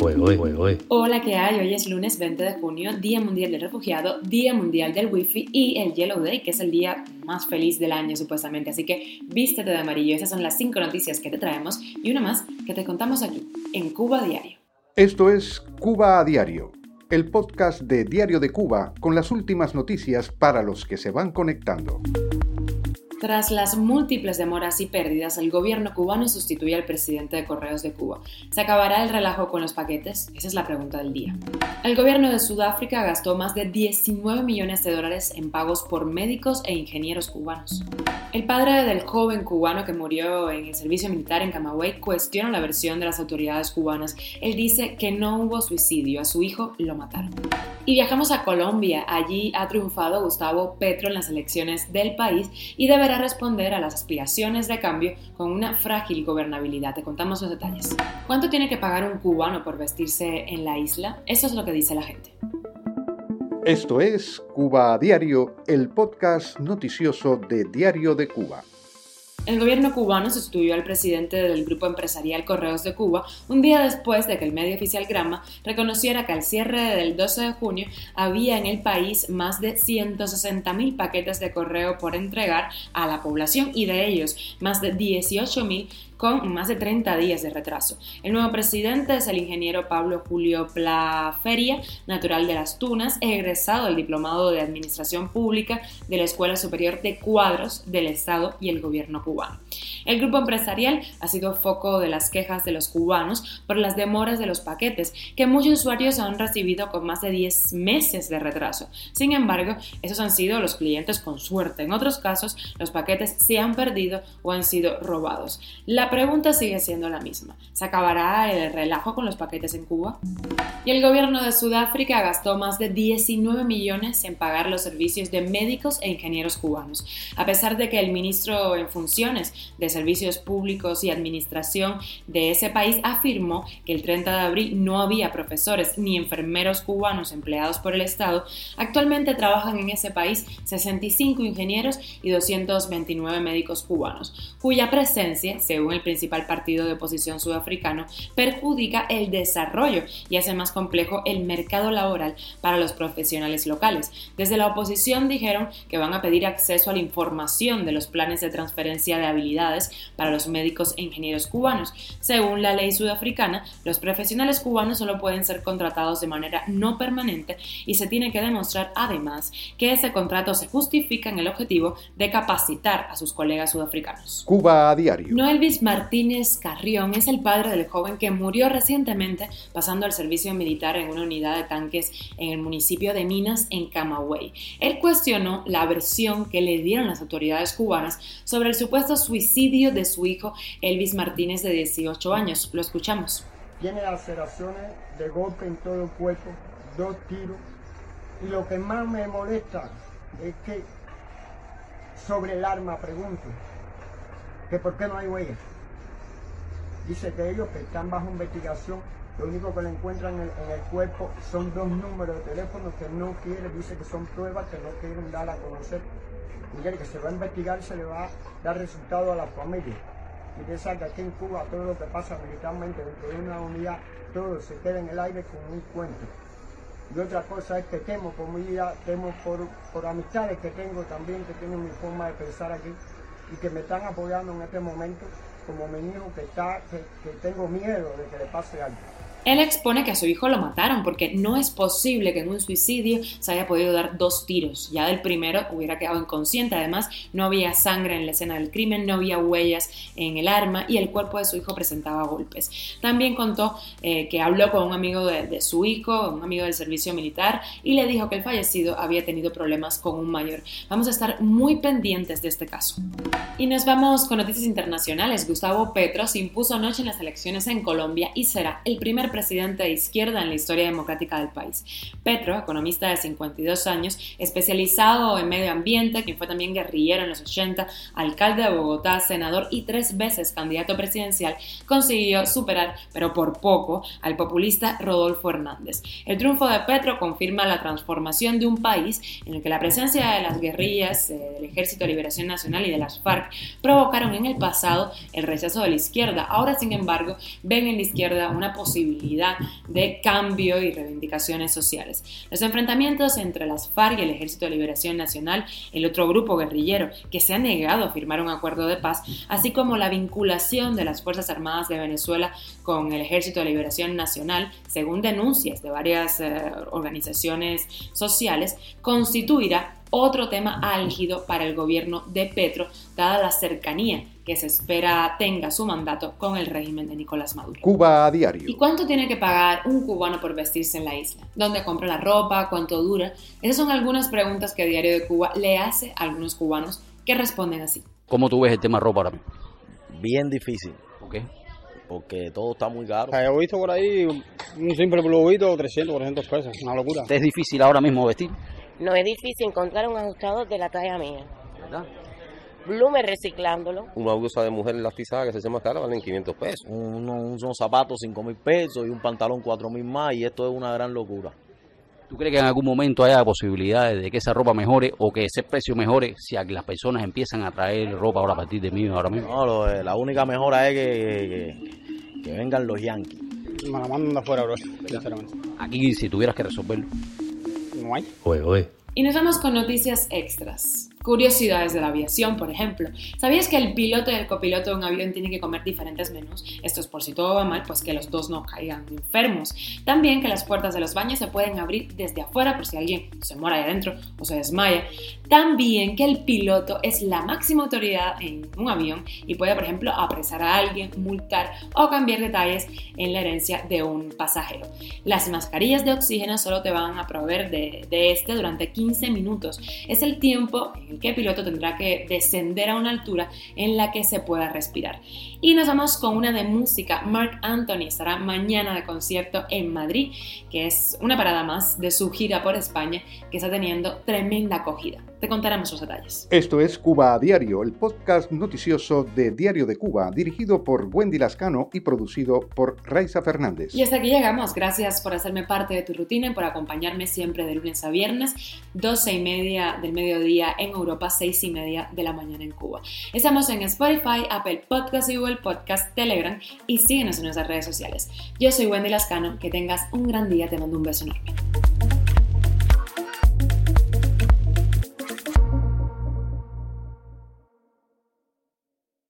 Hola, ¿qué hay? Hoy es lunes 20 de junio, Día Mundial del Refugiado, Día Mundial del Wi-Fi y el Yellow Day, que es el día más feliz del año supuestamente. Así que vístete de amarillo. Esas son las cinco noticias que te traemos y una más que te contamos aquí, en Cuba Diario. Esto es Cuba a Diario, el podcast de Diario de Cuba con las últimas noticias para los que se van conectando. Tras las múltiples demoras y pérdidas, el gobierno cubano sustituye al presidente de Correos de Cuba. ¿Se acabará el relajo con los paquetes? Esa es la pregunta del día. El gobierno de Sudáfrica gastó más de 19 millones de dólares en pagos por médicos e ingenieros cubanos. El padre del joven cubano que murió en el servicio militar en Camagüey cuestiona la versión de las autoridades cubanas. Él dice que no hubo suicidio, a su hijo lo mataron. Y viajamos a Colombia. Allí ha triunfado Gustavo Petro en las elecciones del país y deberá responder a las aspiraciones de cambio con una frágil gobernabilidad. Te contamos los detalles. ¿Cuánto tiene que pagar un cubano por vestirse en la isla? Eso es lo que dice la gente. Esto es Cuba a Diario, el podcast noticioso de Diario de Cuba. El gobierno cubano sustituyó al presidente del grupo empresarial Correos de Cuba un día después de que el medio oficial Grama reconociera que al cierre del 12 de junio había en el país más de 160.000 paquetes de correo por entregar a la población y de ellos más de 18.000 con más de 30 días de retraso. El nuevo presidente es el ingeniero Pablo Julio Plaferia, natural de Las Tunas, egresado del Diplomado de Administración Pública de la Escuela Superior de Cuadros del Estado y el Gobierno cubano. El grupo empresarial ha sido foco de las quejas de los cubanos por las demoras de los paquetes, que muchos usuarios han recibido con más de 10 meses de retraso. Sin embargo, esos han sido los clientes con suerte. En otros casos, los paquetes se han perdido o han sido robados. La pregunta sigue siendo la misma. ¿Se acabará el relajo con los paquetes en Cuba? Y el gobierno de Sudáfrica gastó más de 19 millones en pagar los servicios de médicos e ingenieros cubanos, a pesar de que el ministro en funciones de Servicios Públicos y Administración de ese país afirmó que el 30 de abril no había profesores ni enfermeros cubanos empleados por el Estado, actualmente trabajan en ese país 65 ingenieros y 229 médicos cubanos, cuya presencia, según el principal partido de oposición sudafricano, perjudica el desarrollo y hace más complejo el mercado laboral para los profesionales locales. Desde la oposición dijeron que van a pedir acceso a la información de los planes de transferencia de habilidades para los médicos e ingenieros cubanos. Según la ley sudafricana, los profesionales cubanos solo pueden ser contratados de manera no permanente y se tiene que demostrar además que ese contrato se justifica en el objetivo de capacitar a sus colegas sudafricanos. Cuba a diario. Noel Martínez Carrión es el padre del joven que murió recientemente pasando al servicio militar en una unidad de tanques en el municipio de Minas, en Camagüey. Él cuestionó la versión que le dieron las autoridades cubanas sobre el supuesto suicidio de su hijo Elvis Martínez de 18 años. Lo escuchamos. Tiene laceraciones de golpe en todo el cuerpo, dos tiros. Y lo que más me molesta es que sobre el arma pregunto, que por qué no hay huellas. Dice que ellos que están bajo investigación, lo único que le encuentran en el, cuerpo son dos números de teléfono que no quiere, dice que son pruebas que no quieren dar a conocer. Miguel, que se va a investigar, se le va a dar resultado a la familia. Y piensa que aquí en Cuba todo lo que pasa militarmente dentro de una unidad, todo se queda en el aire con un cuento. Y otra cosa es que temo por mi temo por, por amistades que tengo también, que tienen mi forma de pensar aquí y que me están apoyando en este momento como mi hijo que está, que, que tengo miedo de que le pase algo. Él expone que a su hijo lo mataron porque no es posible que en un suicidio se haya podido dar dos tiros. Ya del primero hubiera quedado inconsciente. Además, no había sangre en la escena del crimen, no había huellas en el arma y el cuerpo de su hijo presentaba golpes. También contó eh, que habló con un amigo de, su hijo, un amigo del servicio militar, y le dijo que el fallecido había tenido problemas con un mayor. Vamos a estar muy pendientes de este caso. Y nos vamos con noticias internacionales. Gustavo Petro se impuso anoche en las elecciones en Colombia y será el primer presidente de izquierda en la historia democrática del país. Petro, economista de 52 años, especializado en medio ambiente, quien fue también guerrillero en los 80, alcalde de Bogotá, senador y tres veces candidato presidencial, consiguió superar, pero por poco, al populista Rodolfo Hernández. El triunfo de Petro confirma la transformación de un país en el que la presencia de las guerrillas, eh, del Ejército de Liberación Nacional y de las FARC provocaron en el pasado el rechazo de la izquierda. Ahora, sin embargo, ven en la izquierda una posibilidad posibilidad de cambio y reivindicaciones sociales. Los enfrentamientos entre las FARC y el Ejército de Liberación Nacional, el otro grupo guerrillero que se ha negado a firmar un acuerdo de paz, así como la vinculación de las Fuerzas Armadas de Venezuela con el Ejército de Liberación Nacional, según denuncias de varias eh, organizaciones sociales, constituirá otro tema álgido para el gobierno de Petro, dada la cercanía que se espera tenga su mandato con el régimen de Nicolás Maduro. Cuba a diario. ¿Y cuánto tiene que pagar un cubano por vestirse en la isla? ¿Dónde compra la ropa? ¿Cuánto dura? Esas son algunas preguntas que Diario de Cuba le hace a algunos cubanos que responden así. ¿Cómo tú ves el tema ropa ahora mismo? Bien difícil. ¿Por qué? Porque todo está muy caro. He visto por ahí un simple globito 300, 400 pesos, una locura. ¿Es difícil ahora mismo vestir? No es difícil encontrar un ajustador de la talla mía. ¿Verdad? Blume reciclándolo. Una blusa de mujer elastizada que se llama cara valen 500 pesos. Unos, unos zapatos 5 mil pesos y un pantalón 4 mil más y esto es una gran locura. ¿Tú crees que en algún momento haya posibilidades de que esa ropa mejore o que ese precio mejore si las personas empiezan a traer ropa ahora a partir de mí ahora mismo? No, lo- eh, la única mejora es que, que, que vengan los yankees. Me la mandan de afuera, bro, sinceramente. Aquí, si tuvieras que resolverlo. No hay. Oye, oye. Y nos vamos con noticias extras. Curiosidades de la aviación, por ejemplo. ¿Sabías que el piloto y el copiloto de un avión tienen que comer diferentes menús? Esto es por si todo va mal, pues que los dos no caigan enfermos. También que las puertas de los baños se pueden abrir desde afuera por si alguien se muere ahí adentro o se desmaya. También que el piloto es la máxima autoridad en un avión y puede, por ejemplo, apresar a alguien, multar o cambiar detalles en la herencia de un pasajero. Las mascarillas de oxígeno solo te van a proveer de, de este durante 15 minutos. Es el tiempo en el que piloto tendrá que descender a una altura en la que se pueda respirar. Y nos vamos con una de música. Mark Anthony estará mañana de concierto en Madrid, que es una parada más de su gira por España que está teniendo tremenda acogida. Te contaremos los detalles. Esto es Cuba a Diario, el podcast noticioso de Diario de Cuba, dirigido por Wendy Lascano y producido por Raiza Fernández. Y hasta aquí llegamos. Gracias por hacerme parte de tu rutina y por acompañarme siempre de lunes a viernes, 12 y media del mediodía en Europa, 6 y media de la mañana en Cuba. Estamos en Spotify, Apple Podcast y Google Podcast, Telegram y síguenos en nuestras redes sociales. Yo soy Wendy Lascano. Que tengas un gran día. Te mando un beso enorme.